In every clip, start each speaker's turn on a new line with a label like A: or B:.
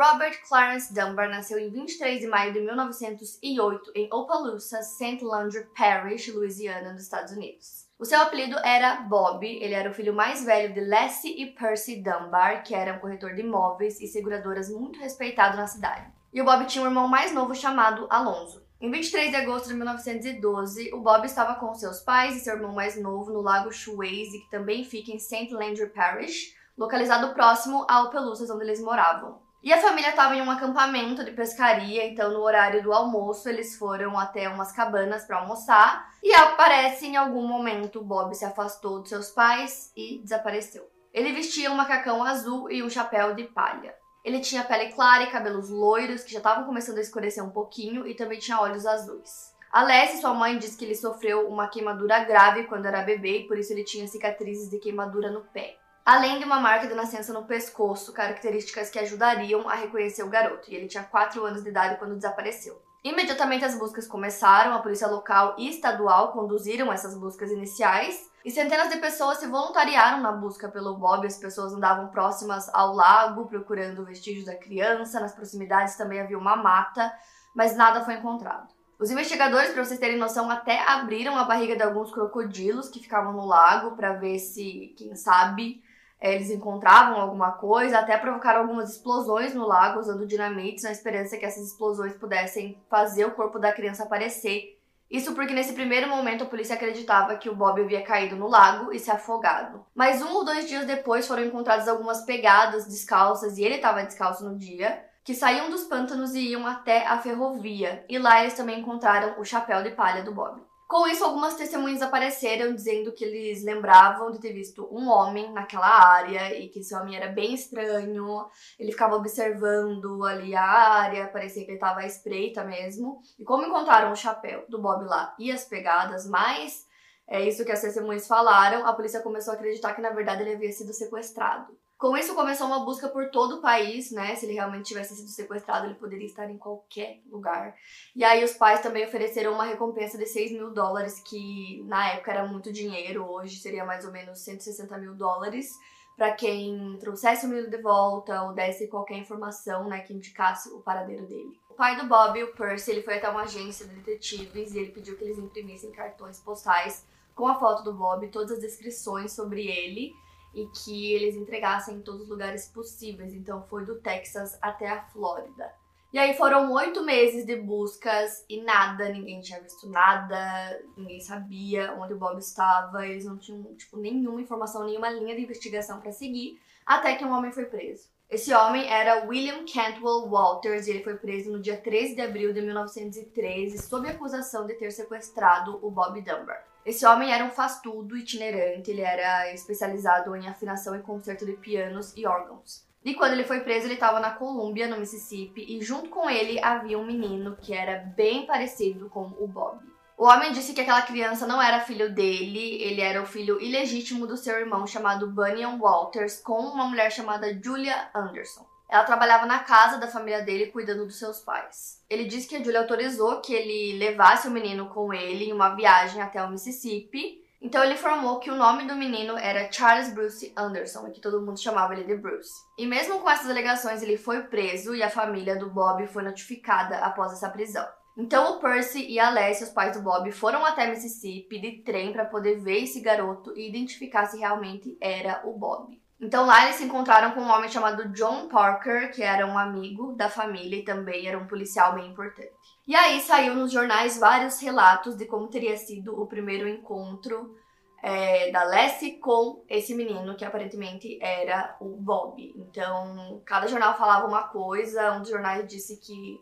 A: Robert Clarence Dunbar nasceu em 23 de maio de 1908 em Opelousas, St. Landry Parish, Louisiana, nos Estados Unidos. O seu apelido era Bob, ele era o filho mais velho de Leslie e Percy Dunbar, que era um corretor de imóveis e seguradoras muito respeitado na cidade. E o Bob tinha um irmão mais novo chamado Alonso. Em 23 de agosto de 1912, o Bob estava com seus pais e seu irmão mais novo no lago Swayze, que também fica em St. Landry Parish, localizado próximo a Opelousas, onde eles moravam. E a família estava em um acampamento de pescaria, então no horário do almoço eles foram até umas cabanas para almoçar e aparece em algum momento Bob se afastou dos seus pais e desapareceu. Ele vestia um macacão azul e um chapéu de palha. Ele tinha pele clara e cabelos loiros que já estavam começando a escurecer um pouquinho e também tinha olhos azuis. A Leslie, sua mãe, diz que ele sofreu uma queimadura grave quando era bebê e por isso ele tinha cicatrizes de queimadura no pé além de uma marca de nascença no pescoço, características que ajudariam a reconhecer o garoto, e ele tinha 4 anos de idade quando desapareceu. Imediatamente as buscas começaram, a polícia local e estadual conduziram essas buscas iniciais, e centenas de pessoas se voluntariaram na busca pelo Bob. As pessoas andavam próximas ao lago procurando vestígios da criança, nas proximidades também havia uma mata, mas nada foi encontrado. Os investigadores, para vocês terem noção, até abriram a barriga de alguns crocodilos que ficavam no lago para ver se, quem sabe, eles encontravam alguma coisa, até provocaram algumas explosões no lago usando dinamites na esperança que essas explosões pudessem fazer o corpo da criança aparecer. Isso porque nesse primeiro momento a polícia acreditava que o Bob havia caído no lago e se afogado. Mas um ou dois dias depois foram encontradas algumas pegadas descalças, e ele estava descalço no dia, que saíam dos pântanos e iam até a ferrovia. E lá eles também encontraram o chapéu de palha do Bob. Com isso, algumas testemunhas apareceram dizendo que eles lembravam de ter visto um homem naquela área e que esse homem era bem estranho. Ele ficava observando ali a área, parecia que ele estava à espreita mesmo. E como encontraram o chapéu do Bob lá e as pegadas, mais é isso que as testemunhas falaram, a polícia começou a acreditar que na verdade ele havia sido sequestrado. Com isso, começou uma busca por todo o país, né? Se ele realmente tivesse sido sequestrado, ele poderia estar em qualquer lugar. E aí, os pais também ofereceram uma recompensa de 6 mil dólares, que na época era muito dinheiro, hoje seria mais ou menos 160 mil dólares, para quem trouxesse o menino de volta ou desse qualquer informação, né, que indicasse o paradeiro dele. O pai do Bob, o Percy, ele foi até uma agência de detetives e ele pediu que eles imprimissem cartões postais com a foto do Bob, todas as descrições sobre ele e que eles entregassem em todos os lugares possíveis. Então foi do Texas até a Flórida. E aí foram oito meses de buscas e nada, ninguém tinha visto nada, ninguém sabia onde o Bob estava, eles não tinham tipo nenhuma informação, nenhuma linha de investigação para seguir, até que um homem foi preso. Esse homem era William Cantwell Walters e ele foi preso no dia 13 de abril de 1913 sob acusação de ter sequestrado o Bob Dunbar. Esse homem era um faz-tudo itinerante, ele era especializado em afinação e concerto de pianos e órgãos. E quando ele foi preso, ele estava na Colômbia, no Mississippi, e junto com ele havia um menino que era bem parecido com o Bob. O homem disse que aquela criança não era filho dele, ele era o filho ilegítimo do seu irmão chamado Bunyan Walters com uma mulher chamada Julia Anderson. Ela trabalhava na casa da família dele cuidando dos seus pais. Ele disse que a Julia autorizou que ele levasse o menino com ele em uma viagem até o Mississippi. Então ele informou que o nome do menino era Charles Bruce Anderson e que todo mundo chamava ele de Bruce. E mesmo com essas alegações, ele foi preso e a família do Bob foi notificada após essa prisão. Então o Percy e a Alessia, os pais do Bob, foram até Mississippi de trem para poder ver esse garoto e identificar se realmente era o Bob. Então lá eles se encontraram com um homem chamado John Parker, que era um amigo da família e também era um policial bem importante. E aí saiu nos jornais vários relatos de como teria sido o primeiro encontro é, da Leslie com esse menino, que aparentemente era o Bob. Então, cada jornal falava uma coisa, um dos jornais disse que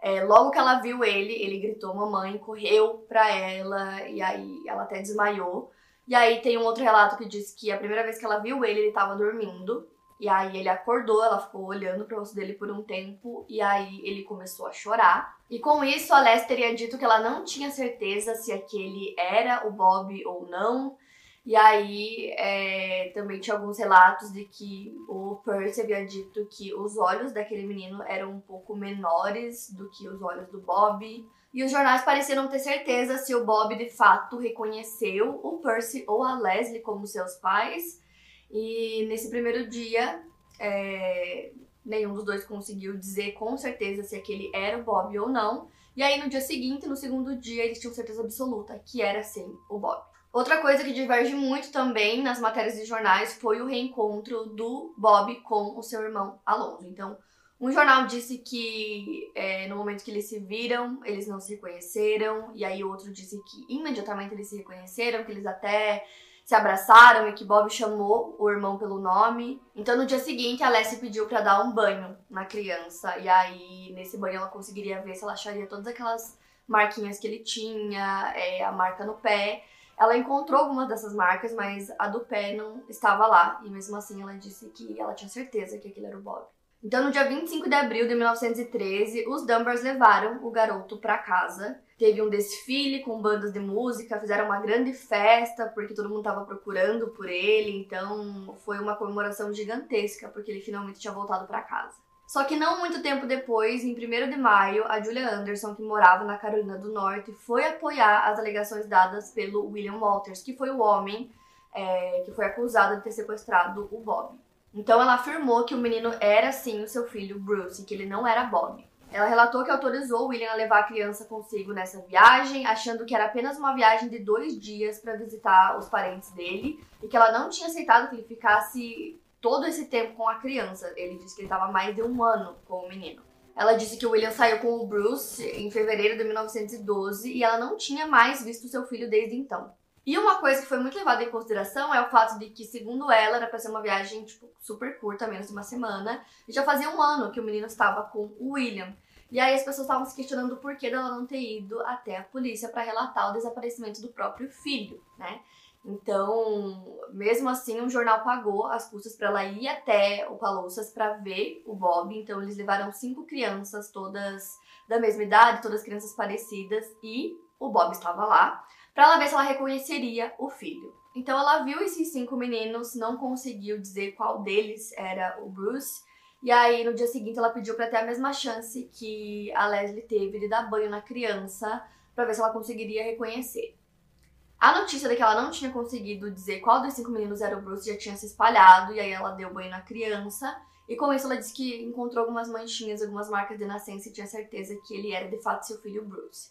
A: é, logo que ela viu ele, ele gritou mamãe, correu pra ela, e aí ela até desmaiou. E aí tem um outro relato que diz que a primeira vez que ela viu ele, ele tava dormindo. E aí ele acordou, ela ficou olhando pro rosto dele por um tempo, e aí ele começou a chorar. E com isso, a Les teria dito que ela não tinha certeza se aquele era o Bob ou não. E aí é, também tinha alguns relatos de que o Percy havia dito que os olhos daquele menino eram um pouco menores do que os olhos do Bob. E os jornais pareceram ter certeza se o Bob de fato reconheceu o Percy ou a Leslie como seus pais. E nesse primeiro dia, é, nenhum dos dois conseguiu dizer com certeza se aquele era o Bob ou não. E aí no dia seguinte, no segundo dia, eles tinham certeza absoluta que era sim o Bob. Outra coisa que diverge muito também nas matérias de jornais foi o reencontro do Bob com o seu irmão Alonso. Então, um jornal disse que é, no momento que eles se viram, eles não se reconheceram, e aí outro disse que imediatamente eles se reconheceram, que eles até se abraçaram e que Bob chamou o irmão pelo nome. Então no dia seguinte a Leslie pediu para dar um banho na criança e aí nesse banho ela conseguiria ver se ela acharia todas aquelas marquinhas que ele tinha, é, a marca no pé. Ela encontrou algumas dessas marcas, mas a do pé não estava lá e mesmo assim ela disse que ela tinha certeza que aquele era o Bob. Então, no dia 25 de abril de 1913, os Dunbars levaram o garoto para casa. Teve um desfile com bandas de música, fizeram uma grande festa porque todo mundo estava procurando por ele. Então, foi uma comemoração gigantesca porque ele finalmente tinha voltado para casa. Só que não muito tempo depois, em 1 de maio, a Julia Anderson, que morava na Carolina do Norte, foi apoiar as alegações dadas pelo William Walters, que foi o homem é, que foi acusado de ter sequestrado o Bob. Então ela afirmou que o menino era sim o seu filho Bruce, que ele não era Bob. Ela relatou que autorizou William a levar a criança consigo nessa viagem, achando que era apenas uma viagem de dois dias para visitar os parentes dele e que ela não tinha aceitado que ele ficasse todo esse tempo com a criança. Ele disse que ele estava mais de um ano com o menino. Ela disse que o William saiu com o Bruce em fevereiro de 1912 e ela não tinha mais visto seu filho desde então. E uma coisa que foi muito levada em consideração é o fato de que, segundo ela, era para ser uma viagem tipo, super curta, menos de uma semana, e já fazia um ano que o menino estava com o William. E aí as pessoas estavam se questionando o porquê dela não ter ido até a polícia para relatar o desaparecimento do próprio filho, né? Então, mesmo assim, um jornal pagou as custas para ela ir até o Palouças para ver o Bob. Então, eles levaram cinco crianças, todas da mesma idade, todas crianças parecidas, e o Bob estava lá para ela ver se ela reconheceria o filho. Então ela viu esses cinco meninos, não conseguiu dizer qual deles era o Bruce. E aí no dia seguinte ela pediu para ter a mesma chance que a Leslie teve de dar banho na criança para ver se ela conseguiria reconhecer. A notícia de que ela não tinha conseguido dizer qual dos cinco meninos era o Bruce já tinha se espalhado e aí ela deu banho na criança. E com isso ela disse que encontrou algumas manchinhas, algumas marcas de nascença e tinha certeza que ele era de fato seu filho Bruce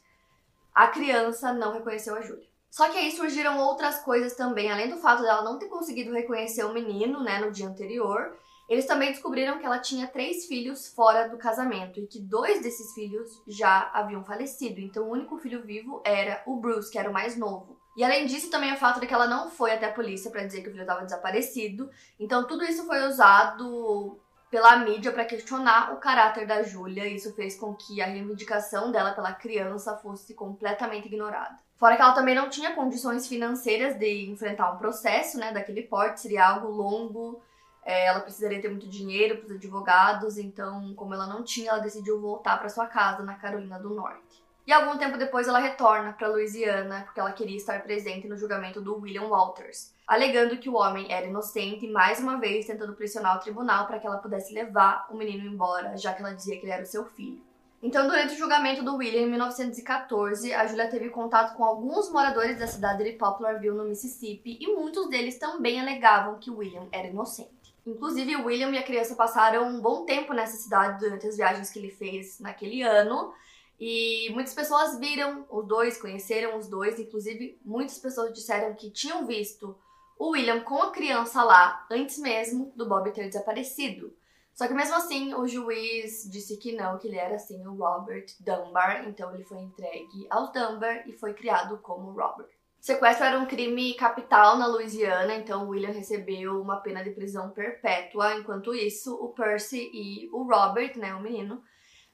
A: a criança não reconheceu a Júlia. Só que aí surgiram outras coisas também, além do fato dela não ter conseguido reconhecer o menino, né, no dia anterior, eles também descobriram que ela tinha três filhos fora do casamento e que dois desses filhos já haviam falecido. Então o único filho vivo era o Bruce, que era o mais novo. E além disso, também o fato de que ela não foi até a polícia para dizer que o filho estava desaparecido. Então tudo isso foi usado pela mídia para questionar o caráter da Júlia. Isso fez com que a reivindicação dela pela criança fosse completamente ignorada. Fora que ela também não tinha condições financeiras de enfrentar um processo, né, daquele porte, seria algo longo, é, ela precisaria ter muito dinheiro para os advogados, então, como ela não tinha, ela decidiu voltar para sua casa na Carolina do Norte. E algum tempo depois ela retorna para Louisiana porque ela queria estar presente no julgamento do William Walters, alegando que o homem era inocente e mais uma vez tentando pressionar o tribunal para que ela pudesse levar o menino embora, já que ela dizia que ele era o seu filho. Então, durante o julgamento do William em 1914, a Julia teve contato com alguns moradores da cidade de Poplarville, no Mississippi, e muitos deles também alegavam que William era inocente. Inclusive, William e a criança passaram um bom tempo nessa cidade durante as viagens que ele fez naquele ano, e muitas pessoas viram os dois, conheceram os dois, inclusive muitas pessoas disseram que tinham visto o William com a criança lá antes mesmo do Bob ter desaparecido. Só que mesmo assim, o juiz disse que não, que ele era assim o Robert Dunbar, então ele foi entregue aos Dunbar e foi criado como Robert. Sequestro era um crime capital na Louisiana, então William recebeu uma pena de prisão perpétua. Enquanto isso, o Percy e o Robert, né, o menino,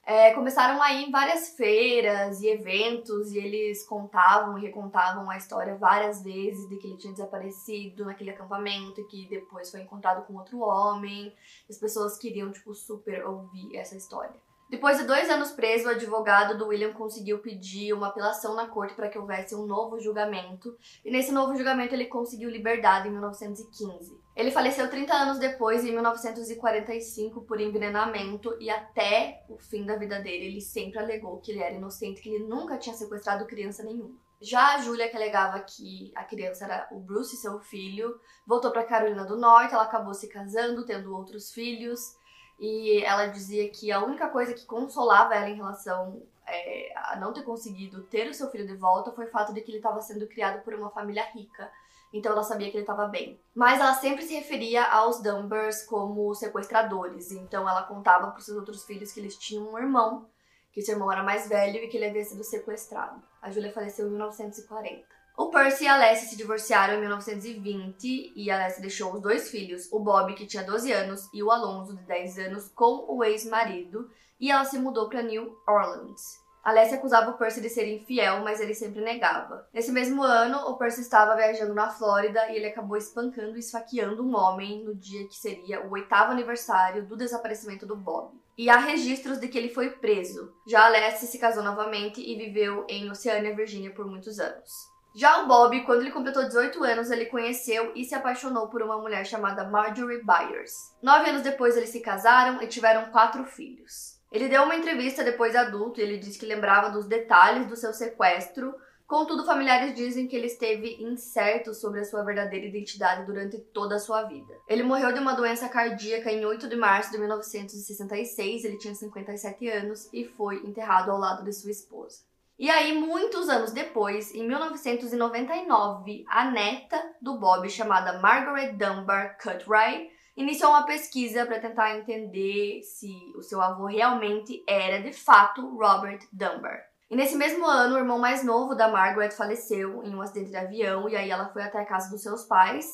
A: é, começaram a ir em várias feiras e eventos e eles contavam e recontavam a história várias vezes de que ele tinha desaparecido naquele acampamento e que depois foi encontrado com outro homem. As pessoas queriam, tipo, super ouvir essa história. Depois de dois anos preso, o advogado do William conseguiu pedir uma apelação na corte para que houvesse um novo julgamento, e nesse novo julgamento ele conseguiu liberdade em 1915. Ele faleceu 30 anos depois, em 1945, por envenenamento, e até o fim da vida dele ele sempre alegou que ele era inocente, que ele nunca tinha sequestrado criança nenhuma. Já a Julia, que alegava que a criança era o Bruce, seu filho, voltou para Carolina do Norte, ela acabou se casando, tendo outros filhos, e ela dizia que a única coisa que consolava ela em relação é, a não ter conseguido ter o seu filho de volta foi o fato de que ele estava sendo criado por uma família rica. Então ela sabia que ele estava bem. Mas ela sempre se referia aos Dunbars como sequestradores. Então ela contava para os seus outros filhos que eles tinham um irmão, que esse irmão era mais velho e que ele havia sido sequestrado. A Julia faleceu em 1940. O Percy e a Alessia se divorciaram em 1920 e a Alessia deixou os dois filhos, o Bob, que tinha 12 anos, e o Alonso, de 10 anos, com o ex-marido, e ela se mudou para New Orleans. Alessia acusava o Percy de ser infiel, mas ele sempre negava. Nesse mesmo ano, o Percy estava viajando na Flórida e ele acabou espancando e esfaqueando um homem no dia que seria o oitavo aniversário do desaparecimento do Bob. E há registros de que ele foi preso. Já Alessia se casou novamente e viveu em Oceânia, Virgínia por muitos anos. Já o Bob, quando ele completou 18 anos, ele conheceu e se apaixonou por uma mulher chamada Marjorie Byers. Nove anos depois, eles se casaram e tiveram quatro filhos. Ele deu uma entrevista depois adulto e ele disse que lembrava dos detalhes do seu sequestro. Contudo, familiares dizem que ele esteve incerto sobre a sua verdadeira identidade durante toda a sua vida. Ele morreu de uma doença cardíaca em 8 de março de 1966, ele tinha 57 anos e foi enterrado ao lado de sua esposa. E aí, muitos anos depois, em 1999, a neta do Bob, chamada Margaret Dunbar Cutright, iniciou uma pesquisa para tentar entender se o seu avô realmente era de fato Robert Dunbar. E nesse mesmo ano, o irmão mais novo da Margaret faleceu em um acidente de avião e aí ela foi até a casa dos seus pais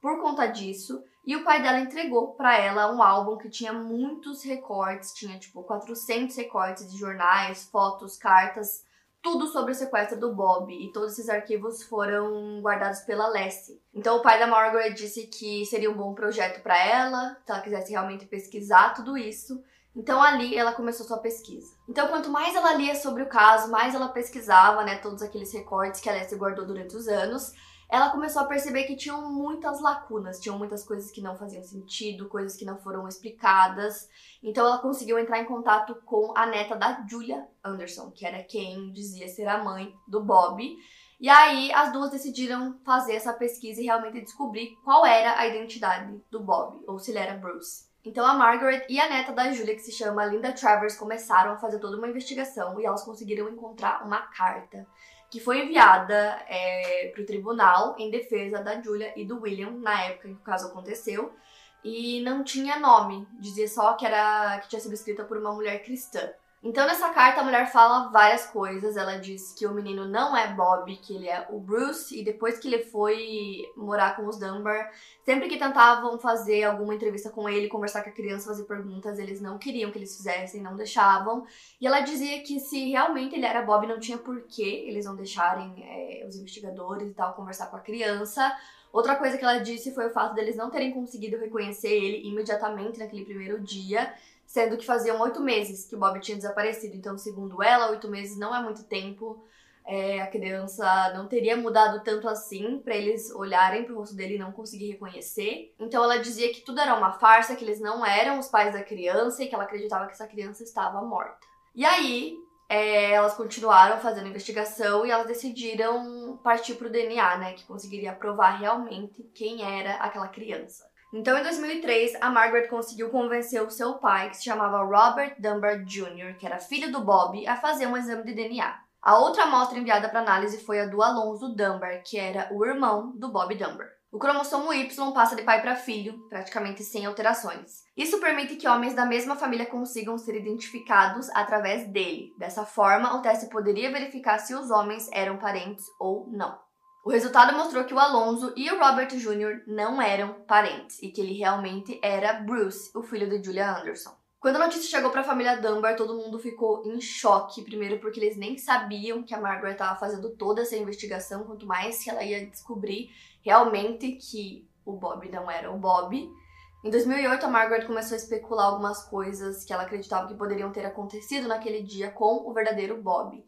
A: por conta disso. E o pai dela entregou para ela um álbum que tinha muitos recortes, tinha tipo 400 recortes de jornais, fotos, cartas tudo sobre o sequestro do Bob e todos esses arquivos foram guardados pela Leslie. Então o pai da Margaret disse que seria um bom projeto para ela, se ela quisesse realmente pesquisar tudo isso. Então ali ela começou sua pesquisa. Então quanto mais ela lia sobre o caso, mais ela pesquisava, né, todos aqueles recortes que a Leslie guardou durante os anos, ela começou a perceber que tinham muitas lacunas, tinham muitas coisas que não faziam sentido, coisas que não foram explicadas. Então ela conseguiu entrar em contato com a neta da Julia Anderson, que era quem dizia ser a mãe do Bob. E aí as duas decidiram fazer essa pesquisa e realmente descobrir qual era a identidade do Bob, ou se ele era Bruce. Então a Margaret e a neta da Julia, que se chama Linda Travers, começaram a fazer toda uma investigação e elas conseguiram encontrar uma carta que foi enviada é, para o tribunal em defesa da Julia e do William na época em que o caso aconteceu e não tinha nome, dizia só que era que tinha sido escrita por uma mulher cristã. Então, nessa carta, a mulher fala várias coisas. Ela diz que o menino não é Bob, que ele é o Bruce, e depois que ele foi morar com os Dunbar, sempre que tentavam fazer alguma entrevista com ele, conversar com a criança, fazer perguntas, eles não queriam que eles fizessem, não deixavam. E ela dizia que se realmente ele era Bob, não tinha por que eles não deixarem é, os investigadores e tal conversar com a criança. Outra coisa que ela disse foi o fato deles não terem conseguido reconhecer ele imediatamente naquele primeiro dia sendo que faziam oito meses que o Bob tinha desaparecido. Então, segundo ela, oito meses não é muito tempo. É, a criança não teria mudado tanto assim para eles olharem pro rosto dele e não conseguir reconhecer. Então ela dizia que tudo era uma farsa, que eles não eram os pais da criança e que ela acreditava que essa criança estava morta. E aí é, elas continuaram fazendo investigação e elas decidiram partir pro DNA, né, que conseguiria provar realmente quem era aquela criança. Então, em 2003, a Margaret conseguiu convencer o seu pai, que se chamava Robert Dunbar Jr., que era filho do Bob, a fazer um exame de DNA. A outra amostra enviada para análise foi a do Alonso Dunbar, que era o irmão do Bob Dunbar. O cromossomo Y passa de pai para filho, praticamente sem alterações. Isso permite que homens da mesma família consigam ser identificados através dele. Dessa forma, o teste poderia verificar se os homens eram parentes ou não. O resultado mostrou que o Alonso e o Robert Jr. não eram parentes e que ele realmente era Bruce, o filho de Julia Anderson. Quando a notícia chegou para a família Dunbar, todo mundo ficou em choque, primeiro porque eles nem sabiam que a Margaret estava fazendo toda essa investigação, quanto mais que ela ia descobrir realmente que o Bob não era o Bob. Em 2008, a Margaret começou a especular algumas coisas que ela acreditava que poderiam ter acontecido naquele dia com o verdadeiro Bob.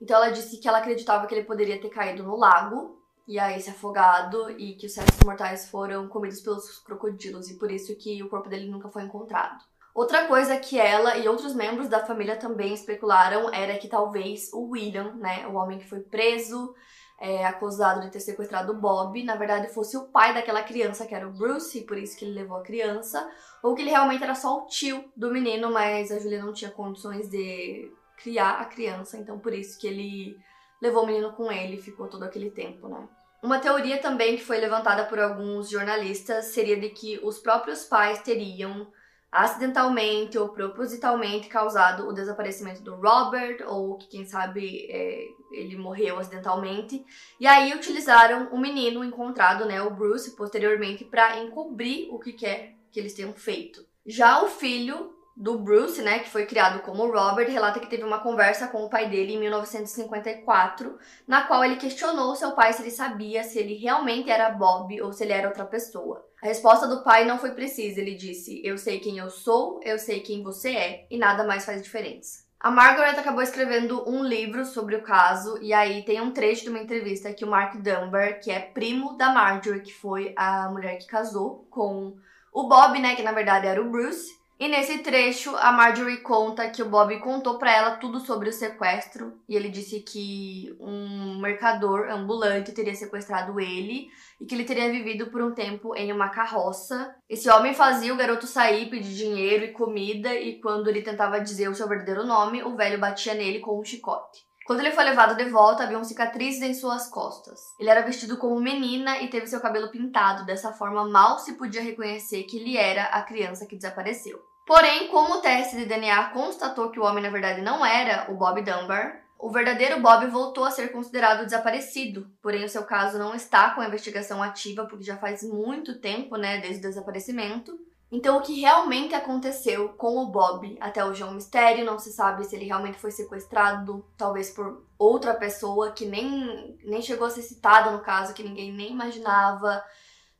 A: Então ela disse que ela acreditava que ele poderia ter caído no lago e aí se afogado e que os restos mortais foram comidos pelos crocodilos e por isso que o corpo dele nunca foi encontrado. Outra coisa que ela e outros membros da família também especularam era que talvez o William, né, o homem que foi preso, é, acusado de ter sequestrado o Bob, na verdade fosse o pai daquela criança, que era o Bruce, e por isso que ele levou a criança, ou que ele realmente era só o tio do menino, mas a Julia não tinha condições de criar a criança, então por isso que ele levou o menino com ele e ficou todo aquele tempo, né? Uma teoria também que foi levantada por alguns jornalistas seria de que os próprios pais teriam acidentalmente ou propositalmente causado o desaparecimento do Robert, ou que quem sabe é, ele morreu acidentalmente. E aí utilizaram o menino encontrado, né, o Bruce, posteriormente para encobrir o que quer que eles tenham feito. Já o filho do Bruce, né, que foi criado como Robert, relata que teve uma conversa com o pai dele em 1954, na qual ele questionou seu pai se ele sabia se ele realmente era Bob ou se ele era outra pessoa. A resposta do pai não foi precisa, ele disse: Eu sei quem eu sou, eu sei quem você é, e nada mais faz diferença. A Margaret acabou escrevendo um livro sobre o caso, e aí tem um trecho de uma entrevista que o Mark Dunbar, que é primo da Marjorie, que foi a mulher que casou com o Bob, né, que na verdade era o Bruce, e nesse trecho, a Marjorie conta que o Bob contou para ela tudo sobre o sequestro e ele disse que um mercador ambulante teria sequestrado ele e que ele teria vivido por um tempo em uma carroça. Esse homem fazia o garoto sair, pedir dinheiro e comida e quando ele tentava dizer o seu verdadeiro nome, o velho batia nele com um chicote. Quando ele foi levado de volta, haviam cicatrizes em suas costas. Ele era vestido como menina e teve seu cabelo pintado, dessa forma mal se podia reconhecer que ele era a criança que desapareceu. Porém, como o teste de DNA constatou que o homem na verdade não era o Bob Dunbar, o verdadeiro Bob voltou a ser considerado desaparecido, porém o seu caso não está com a investigação ativa porque já faz muito tempo, né, desde o desaparecimento. Então, o que realmente aconteceu com o Bob até hoje é um mistério, não se sabe se ele realmente foi sequestrado, talvez por outra pessoa que nem, nem chegou a ser citada no caso, que ninguém nem imaginava.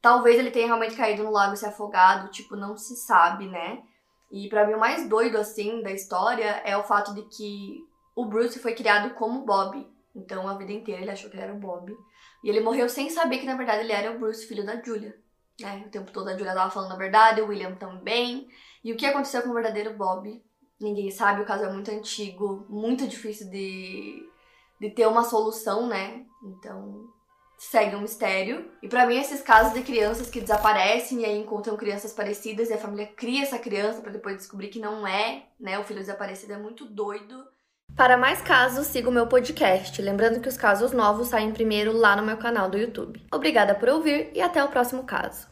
A: Talvez ele tenha realmente caído no lago e se afogado, tipo, não se sabe, né? E para mim o mais doido assim da história é o fato de que o Bruce foi criado como Bob. Então a vida inteira ele achou que ele era o Bob. E ele morreu sem saber que na verdade ele era o Bruce, filho da Julia. Né? O tempo todo a Julia tava falando a verdade, o William também. E o que aconteceu com o verdadeiro Bob? Ninguém sabe, o caso é muito antigo, muito difícil de, de ter uma solução, né? Então, segue um mistério. E para mim, esses casos de crianças que desaparecem e aí encontram crianças parecidas e a família cria essa criança para depois descobrir que não é, né, o filho desaparecido é muito doido. Para mais casos, siga o meu podcast. Lembrando que os casos novos saem primeiro lá no meu canal do YouTube. Obrigada por ouvir e até o próximo caso.